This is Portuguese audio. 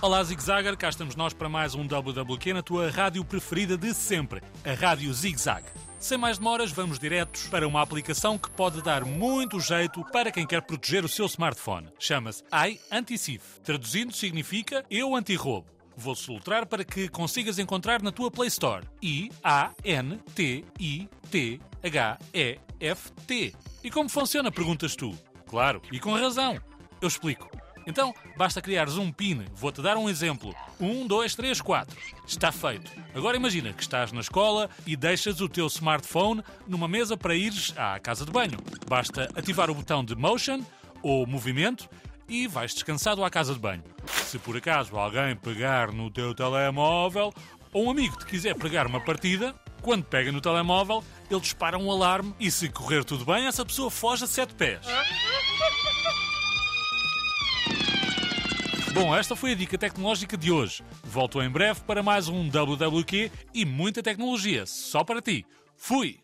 Olá, Zig Zagger, cá estamos nós para mais um WWQ na tua rádio preferida de sempre, a Rádio Zig Zag. Sem mais demoras, vamos diretos para uma aplicação que pode dar muito jeito para quem quer proteger o seu smartphone. Chama-se iAnticif. Traduzindo, significa Eu Anti-Roubo. Vou soltar para que consigas encontrar na tua Play Store. I-A-N-T-I-T-H-E-F-T. E como funciona, perguntas tu? Claro, e com razão. Eu explico. Então, basta criares um PIN. Vou-te dar um exemplo. 1, 2, 3, 4. Está feito. Agora imagina que estás na escola e deixas o teu smartphone numa mesa para ires à casa de banho. Basta ativar o botão de motion ou movimento e vais descansado à casa de banho. Se por acaso alguém pegar no teu telemóvel ou um amigo te quiser pegar uma partida, quando pega no telemóvel, ele dispara um alarme e se correr tudo bem, essa pessoa foge a sete pés. Bom, esta foi a dica tecnológica de hoje. Volto em breve para mais um WWQ e muita tecnologia só para ti. Fui!